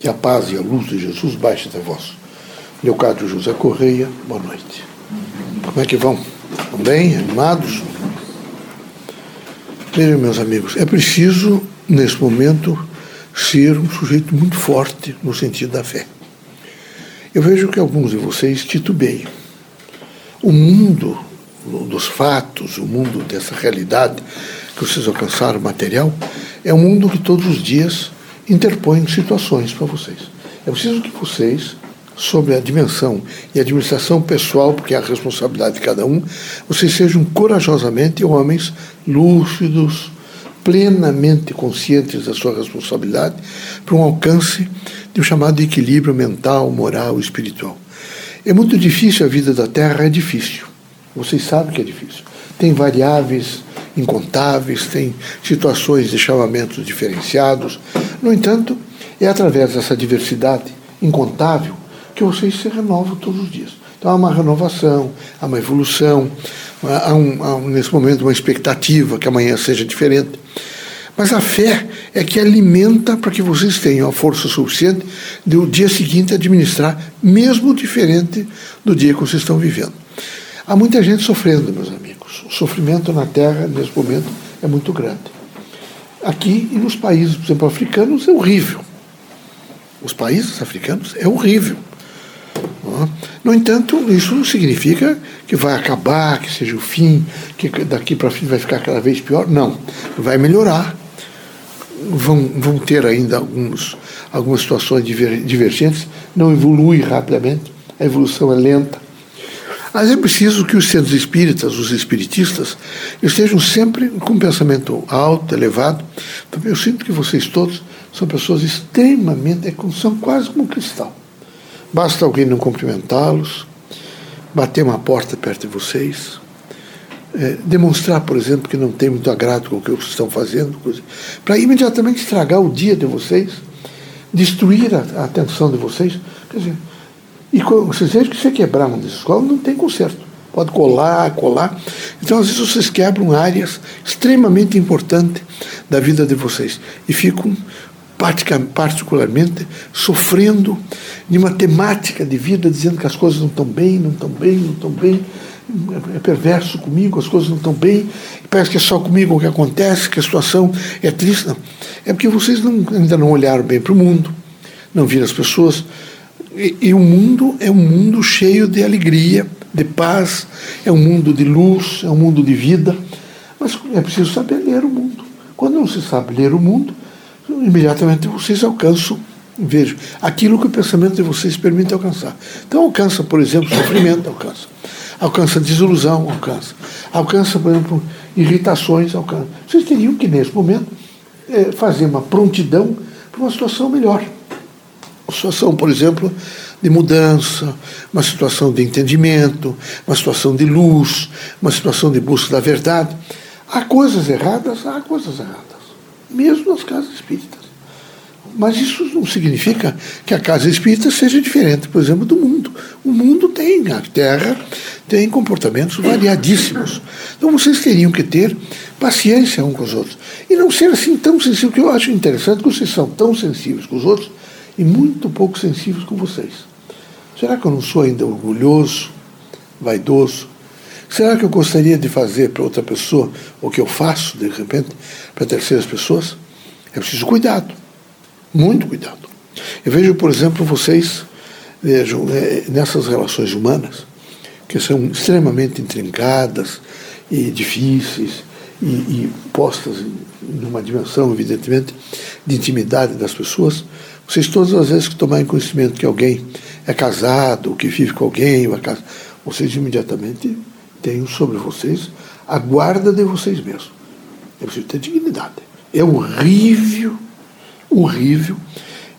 Que a paz e a luz de Jesus baixe até vós. Leocádio José Correia, boa noite. Como é que vão? Vão bem? Animados? Vejam, meus amigos, é preciso, nesse momento, ser um sujeito muito forte no sentido da fé. Eu vejo que alguns de vocês titubeiam. O mundo dos fatos, o mundo dessa realidade que vocês alcançaram material, é um mundo que todos os dias interpõe situações para vocês. É preciso que vocês, sobre a dimensão e administração pessoal, porque é a responsabilidade de cada um, vocês sejam corajosamente homens lúcidos, plenamente conscientes da sua responsabilidade para um alcance de um chamado equilíbrio mental, moral e espiritual. É muito difícil a vida da Terra, é difícil. Vocês sabem que é difícil. Tem variáveis incontáveis, tem situações de chamamentos diferenciados. No entanto, é através dessa diversidade incontável que vocês se renovam todos os dias. Então há uma renovação, há uma evolução, há, um, há nesse momento uma expectativa que amanhã seja diferente. Mas a fé é que alimenta para que vocês tenham a força suficiente de o dia seguinte administrar, mesmo diferente do dia que vocês estão vivendo. Há muita gente sofrendo, meus amigos. O sofrimento na Terra, nesse momento, é muito grande. Aqui e nos países, por exemplo, africanos, é horrível. Os países africanos é horrível. No entanto, isso não significa que vai acabar, que seja o fim, que daqui para frente vai ficar cada vez pior. Não, vai melhorar. Vão, vão ter ainda alguns, algumas situações divergentes, não evolui rapidamente, a evolução é lenta. Mas é preciso que os centros espíritas, os espiritistas, estejam sempre com um pensamento alto, elevado. Eu sinto que vocês todos são pessoas extremamente, é são quase como um cristal. Basta alguém não cumprimentá-los, bater uma porta perto de vocês, é, demonstrar, por exemplo, que não tem muito agrado com o que estão fazendo, para imediatamente estragar o dia de vocês, destruir a, a atenção de vocês. Quer dizer, e vocês vejam que você quebrar uma dessas escolas não tem conserto. Pode colar, colar. Então, às vezes, vocês quebram áreas extremamente importantes da vida de vocês e ficam particularmente sofrendo de uma temática de vida, dizendo que as coisas não estão bem, não estão bem, não estão bem, é perverso comigo, as coisas não estão bem, parece que é só comigo o que acontece, que a situação é triste. Não. É porque vocês não, ainda não olharam bem para o mundo, não viram as pessoas e, e, o mundo é um mundo cheio de alegria, de paz, é um mundo de luz, é um mundo de vida. Mas é preciso saber ler o mundo. Quando não se sabe ler o mundo, imediatamente vocês alcançam, vejo, aquilo que o pensamento de vocês permite alcançar. Então alcança, por exemplo, sofrimento, alcança. Alcança desilusão, alcança. Alcança, por exemplo, irritações, alcança. Vocês teriam que, nesse momento, é, fazer uma prontidão para uma situação melhor uma situação, por exemplo, de mudança, uma situação de entendimento, uma situação de luz, uma situação de busca da verdade. Há coisas erradas, há coisas erradas, mesmo nas casas espíritas. Mas isso não significa que a casa espírita seja diferente, por exemplo, do mundo. O mundo tem, a Terra tem comportamentos variadíssimos. Então vocês teriam que ter paciência uns com os outros. E não ser assim tão sensível, que eu acho interessante que vocês são tão sensíveis com os outros, e muito pouco sensíveis com vocês. Será que eu não sou ainda orgulhoso, vaidoso? Será que eu gostaria de fazer para outra pessoa o que eu faço, de repente, para terceiras pessoas? É preciso cuidado, muito cuidado. Eu vejo, por exemplo, vocês, vejam, é, nessas relações humanas, que são extremamente intrincadas e difíceis e, e postas em uma dimensão, evidentemente, de intimidade das pessoas, vocês todas as vezes que tomarem conhecimento que alguém é casado, que vive com alguém, ou é vocês imediatamente tenham sobre vocês a guarda de vocês mesmos. É preciso ter dignidade. É horrível, horrível.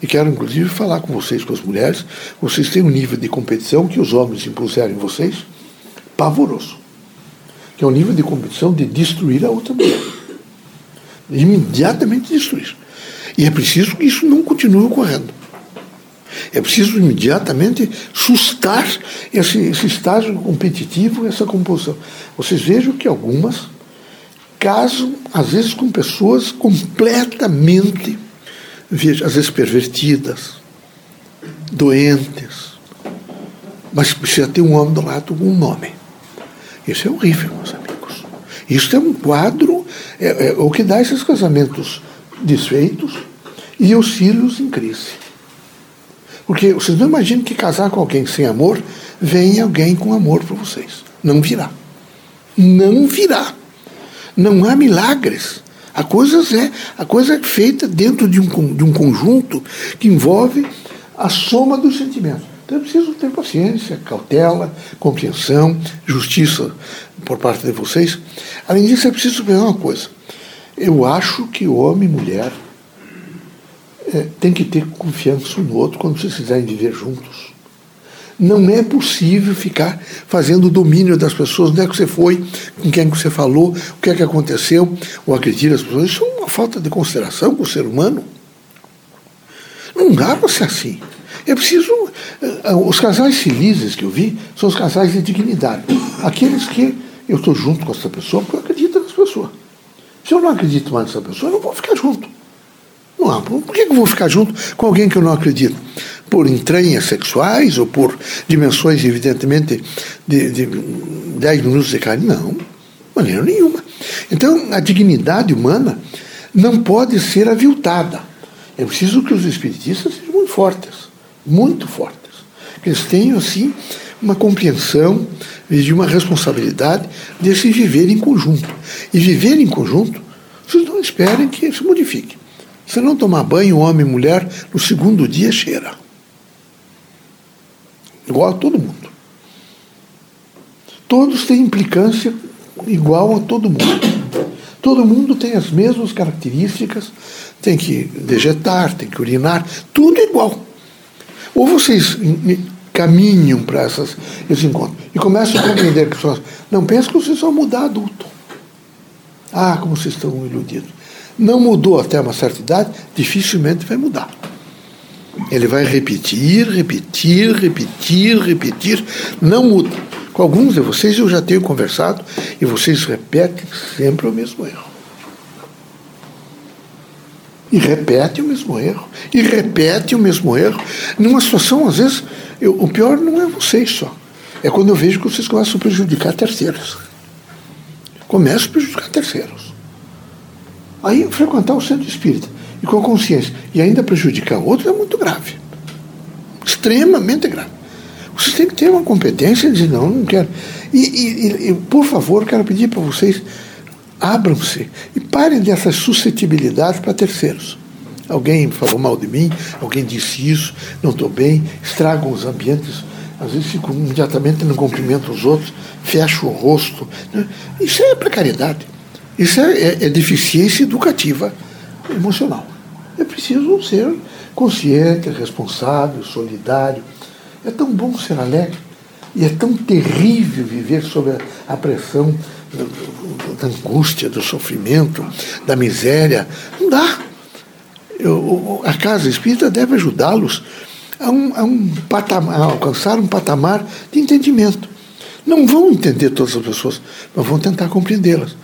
E quero, inclusive, falar com vocês, com as mulheres. Vocês têm um nível de competição que os homens impuseram em vocês pavoroso. Que é o nível de competição de destruir a outra mulher. Imediatamente destruir. E é preciso que isso não continue ocorrendo. É preciso imediatamente sustar esse, esse estágio competitivo, essa composição. Vocês vejam que algumas casam, às vezes, com pessoas completamente, veja, às vezes pervertidas, doentes. Mas precisa ter um homem do lado um nome. Isso é horrível, meus amigos. Isso é um quadro, é, é o que dá esses casamentos desfeitos e os filhos em crise. Porque vocês não imaginam que casar com alguém sem amor, vem alguém com amor para vocês. Não virá. Não virá. Não há milagres. A coisa é, a coisa é feita dentro de um, de um conjunto que envolve a soma dos sentimentos. Então é preciso ter paciência, cautela, compreensão, justiça por parte de vocês. Além disso, é preciso ver uma coisa. Eu acho que homem e mulher é, tem que ter confiança um no outro quando vocês quiserem viver juntos. Não é possível ficar fazendo o domínio das pessoas, onde é que você foi, com quem que você falou, o que é que aconteceu, ou acredita as pessoas. Isso é uma falta de consideração com o ser humano. Não dá para ser assim. É preciso. Eh, os casais felizes que eu vi são os casais de dignidade. Aqueles que eu estou junto com essa pessoa porque eu acredito nessa pessoa. Se eu não acredito mais nessa pessoa, eu não vou ficar junto. Não, por que eu vou ficar junto com alguém que eu não acredito? Por entranhas sexuais ou por dimensões, evidentemente, de, de 10 minutos de carne? Não, maneira nenhuma. Então, a dignidade humana não pode ser aviltada. É preciso que os espiritistas sejam muito fortes, muito fortes. Eles tenham, assim, uma compreensão de uma responsabilidade de se viver em conjunto. E viver em conjunto, vocês não esperem que se modifique. Se não tomar banho, homem e mulher, no segundo dia cheira. Igual a todo mundo. Todos têm implicância igual a todo mundo. Todo mundo tem as mesmas características, tem que vegetar, tem que urinar, tudo igual. Ou vocês caminham para esses encontros e começam a compreender que pessoas não pensam que vocês vão mudar adulto. Ah, como vocês estão iludidos. Não mudou até uma certa idade, dificilmente vai mudar. Ele vai repetir, repetir, repetir, repetir, não muda. Com alguns de vocês eu já tenho conversado e vocês repetem sempre o mesmo erro. E repete o mesmo erro. E repete o mesmo erro. Numa situação, às vezes, eu, o pior não é vocês só. É quando eu vejo que vocês começam a prejudicar terceiros. Começam a prejudicar terceiros. Aí, frequentar o centro espírita e com a consciência e ainda prejudicar outros é muito grave. Extremamente grave. Vocês têm que ter uma competência de dizer, não, não quero. E, e, e por favor, quero pedir para vocês, abram-se e parem dessas suscetibilidades para terceiros. Alguém falou mal de mim, alguém disse isso, não estou bem, estragam os ambientes, às vezes fico imediatamente não cumprimento os outros, fecho o rosto. Né? Isso é precariedade. Isso é, é, é deficiência educativa emocional. É preciso ser consciente, responsável, solidário. É tão bom ser alegre e é tão terrível viver sob a pressão angústia, do sofrimento, da miséria. Não dá. Eu, a casa espírita deve ajudá-los a, um, a, um a alcançar um patamar de entendimento. Não vão entender todas as pessoas, mas vão tentar compreendê-las.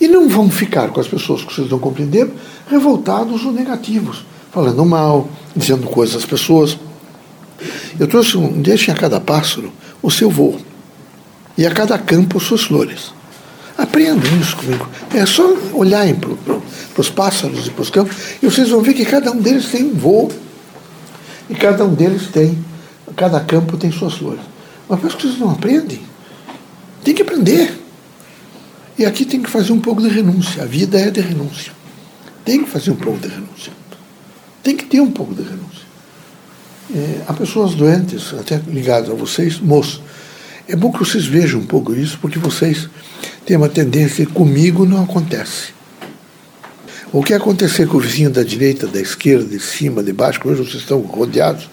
E não vão ficar com as pessoas que vocês não compreenderam revoltados ou negativos, falando mal, dizendo coisas às pessoas. Eu trouxe um, deixe a cada pássaro o seu voo, e a cada campo suas flores. Aprendam isso comigo. É só olharem para os pássaros e para os campos e vocês vão ver que cada um deles tem um voo. E cada um deles tem, cada campo tem suas flores. Mas parece que vocês não aprendem. Tem que aprender. E aqui tem que fazer um pouco de renúncia. A vida é de renúncia. Tem que fazer um pouco de renúncia. Tem que ter um pouco de renúncia. É, há pessoas doentes, até ligadas a vocês, moços. É bom que vocês vejam um pouco isso, porque vocês têm uma tendência, comigo não acontece. O que acontecer com o vizinho da direita, da esquerda, de cima, de baixo, hoje vocês estão rodeados,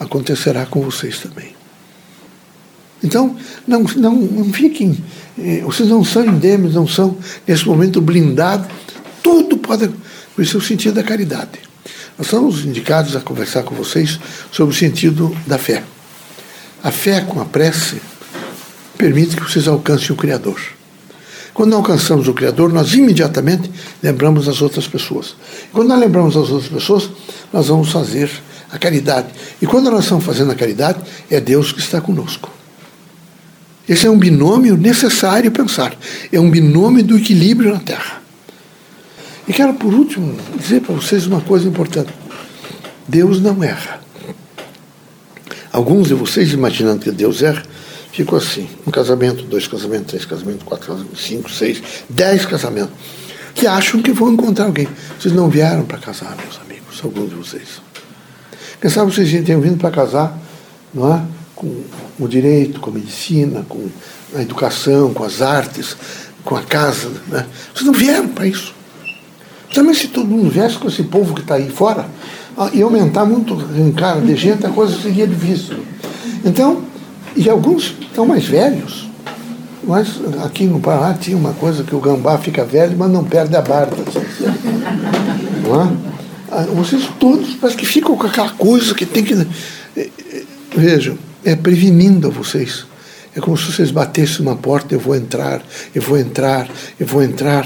acontecerá com vocês também. Então, não, não, não fiquem, eh, vocês não são endêmicos, não são, nesse momento, blindados, tudo pode. Isso é o sentido da caridade. Nós estamos indicados a conversar com vocês sobre o sentido da fé. A fé com a prece permite que vocês alcancem o Criador. Quando alcançamos o Criador, nós imediatamente lembramos as outras pessoas. Quando nós lembramos as outras pessoas, nós vamos fazer a caridade. E quando nós estamos fazendo a caridade, é Deus que está conosco. Esse é um binômio necessário pensar. É um binômio do equilíbrio na Terra. E quero, por último, dizer para vocês uma coisa importante. Deus não erra. Alguns de vocês, imaginando que Deus erra, ficam assim: um casamento, dois casamentos, três casamentos, quatro casamentos, cinco, seis, dez casamentos, que acham que vão encontrar alguém. Vocês não vieram para casar, meus amigos, alguns de vocês. Quem sabe vocês tenham vindo para casar, não é? Com o direito, com a medicina, com a educação, com as artes, com a casa. Né? Vocês não vieram para isso. Também se todo mundo viesse com esse povo que está aí fora, ia aumentar muito em cara de gente, a coisa seria difícil. Então, e alguns estão mais velhos. Mas aqui no Pará tinha uma coisa que o gambá fica velho, mas não perde a barba. Não é? Ah, vocês todos parece que ficam com aquela coisa que tem que. Eh, eh, vejam, é prevenindo a vocês. É como se vocês batessem uma porta, eu vou entrar, eu vou entrar, eu vou entrar.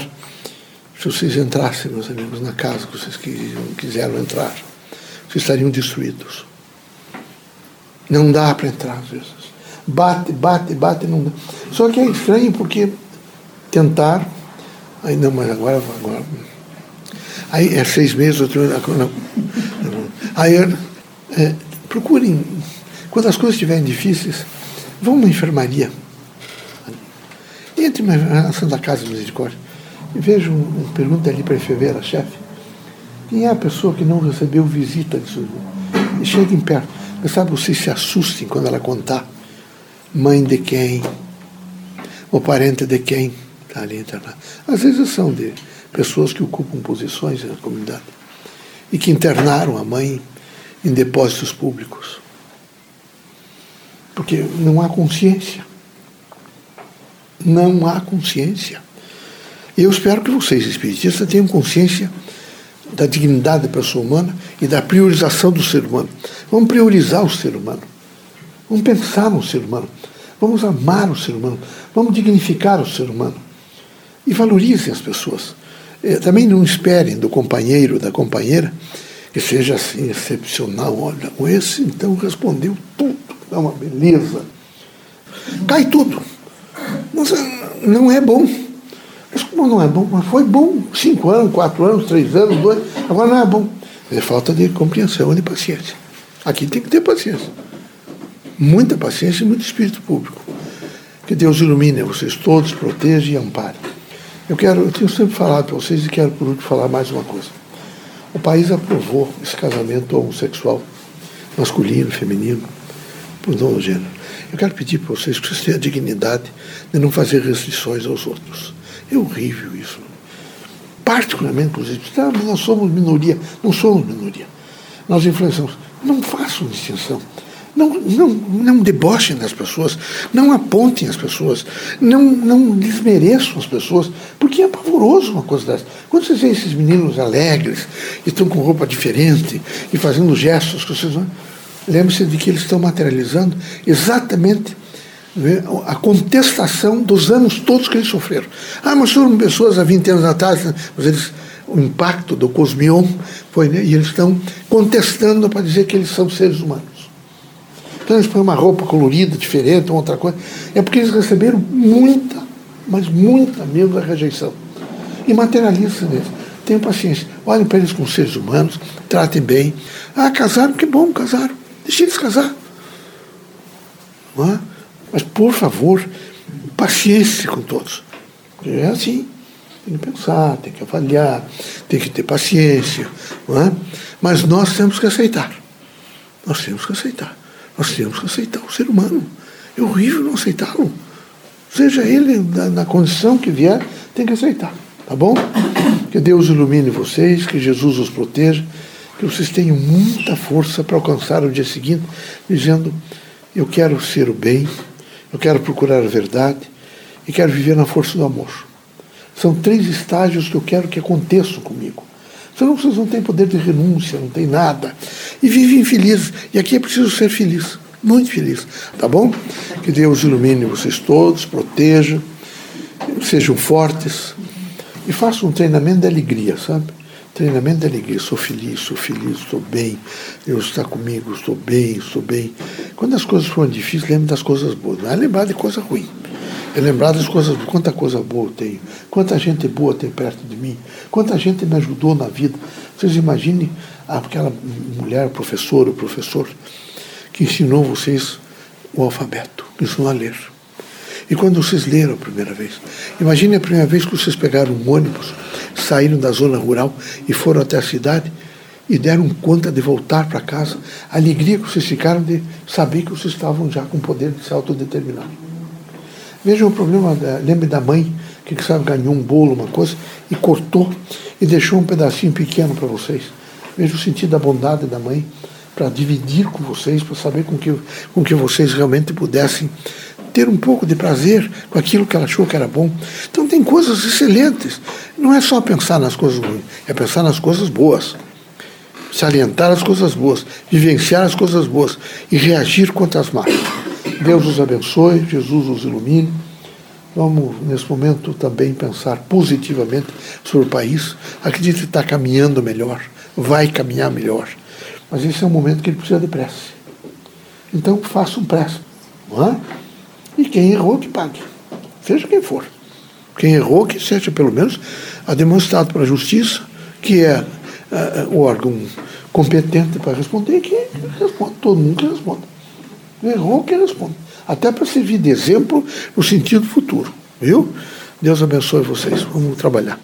Se vocês entrassem, meus amigos, na casa que vocês quiseram entrar, vocês estariam destruídos. Não dá para entrar às vezes. Bate, bate, bate, não dá. Só que é estranho porque tentar, aí não, mas agora, agora Aí é seis meses, outro ano. Aí é, procurem, quando as coisas estiverem difíceis, vão na enfermaria. Entre na Santa Casa de Misericórdia e vejam, um, pergunta ali para a enfermeira, chefe, quem é a pessoa que não recebeu visita disso? E cheguem perto. Mas sabe, vocês se assustem quando ela contar mãe de quem, ou parente de quem está ali internado. Às vezes são de pessoas que ocupam posições na comunidade e que internaram a mãe em depósitos públicos. Porque não há consciência. Não há consciência. Eu espero que vocês, espiritistas, tenham consciência da dignidade da pessoa humana e da priorização do ser humano. Vamos priorizar o ser humano. Vamos pensar no ser humano. Vamos amar o ser humano. Vamos dignificar o ser humano. E valorizem as pessoas. É, também não esperem do companheiro, da companheira, que seja assim excepcional. Olha, esse então respondeu tudo, é uma beleza. Cai tudo. Mas ah, não é bom. Mas como não é bom? Mas foi bom. Cinco anos, quatro anos, três anos, dois. Agora não é bom. É falta de compreensão e paciência. Aqui tem que ter paciência. Muita paciência e muito espírito público. Que Deus ilumine vocês todos, proteja e ampare. Eu quero, eu tenho sempre falado para vocês e quero por último falar mais uma coisa. O país aprovou esse casamento homossexual, masculino, feminino, por dono gênero. Eu quero pedir para vocês que vocês tenham a dignidade de não fazer restrições aos outros. É horrível isso. Particularmente, inclusive, ah, nós somos minoria. Não somos minoria. Nós influenciamos. Não façam distinção. Não, não, não debochem as pessoas, não apontem as pessoas, não, não desmereçam as pessoas, porque é pavoroso uma coisa dessa. Quando vocês veem esses meninos alegres, e estão com roupa diferente e fazendo gestos que vocês vão. Lembre-se de que eles estão materializando exatamente né, a contestação dos anos todos que eles sofreram. Ah, mas foram pessoas há 20 anos atrás, mas eles, o impacto do cosmion foi, né, e eles estão contestando para dizer que eles são seres humanos. Então eles põem uma roupa colorida, diferente, outra coisa. É porque eles receberam muita, mas muita mesmo da rejeição. E materializam eles. Tenham paciência. Olhem para eles como seres humanos, tratem bem. Ah, casaram, que bom, casaram. Deixe eles casar. É? Mas, por favor, paciência com todos. É assim. Tem que pensar, tem que avaliar, tem que ter paciência. É? Mas nós temos que aceitar. Nós temos que aceitar. Nós temos que aceitar o ser humano. É horrível não aceitá-lo. Seja ele na, na condição que vier, tem que aceitar. Tá bom? Que Deus ilumine vocês, que Jesus os proteja, que vocês tenham muita força para alcançar o dia seguinte, dizendo: Eu quero ser o bem, eu quero procurar a verdade e quero viver na força do amor. São três estágios que eu quero que aconteçam comigo. Senão vocês não têm poder de renúncia, não tem nada. E vivem felizes. E aqui é preciso ser feliz, muito feliz. Tá bom? Que Deus ilumine vocês todos, proteja, sejam fortes e façam um treinamento de alegria, sabe? Treinamento da alegria. Sou feliz, sou feliz, estou bem. Deus está comigo, estou bem, estou bem. Quando as coisas foram difíceis, lembre das coisas boas. Não é lembrar de coisa ruim. É lembrar das coisas, quanta coisa boa eu tenho, quanta gente boa tem perto de mim, quanta gente me ajudou na vida. Vocês imaginem aquela mulher, professora, professor, que ensinou vocês o alfabeto, ensinou a ler. E quando vocês leram a primeira vez, imagine a primeira vez que vocês pegaram um ônibus, saíram da zona rural e foram até a cidade e deram conta de voltar para casa, a alegria que vocês ficaram de saber que vocês estavam já com o poder de se autodeterminar. Vejam o problema, da, lembre da mãe que sabe ganhou um bolo, uma coisa, e cortou e deixou um pedacinho pequeno para vocês. Veja o sentido da bondade da mãe para dividir com vocês, para saber com que, com que vocês realmente pudessem ter um pouco de prazer com aquilo que ela achou que era bom. Então tem coisas excelentes. Não é só pensar nas coisas ruins, é pensar nas coisas boas. Salientar as coisas boas, vivenciar as coisas boas e reagir contra as más. Deus os abençoe, Jesus os ilumine. Vamos, nesse momento, também pensar positivamente sobre o país. Acredito que está caminhando melhor, vai caminhar melhor. Mas esse é um momento que ele precisa de prece. Então, faça um prece. Não é? E quem errou, que pague. Seja quem for. Quem errou, que seja pelo menos demonstrado para a justiça, que é uh, o órgão competente para responder, que responde. Todo mundo que responde. Errou, que responde. Até para servir de exemplo no sentido futuro. Viu? Deus abençoe vocês. Vamos trabalhar.